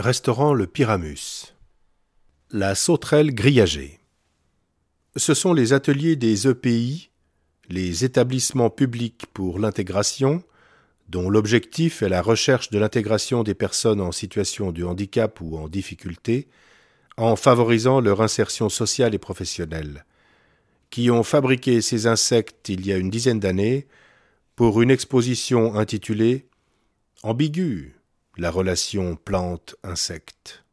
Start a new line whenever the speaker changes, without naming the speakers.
Restaurant Le Pyramus. La sauterelle grillagée. Ce sont les ateliers des EPI, les établissements publics pour l'intégration, dont l'objectif est la recherche de l'intégration des personnes en situation de handicap ou en difficulté, en favorisant leur insertion sociale et professionnelle, qui ont fabriqué ces insectes il y a une dizaine d'années pour une exposition intitulée Ambigu, la relation plante-insecte.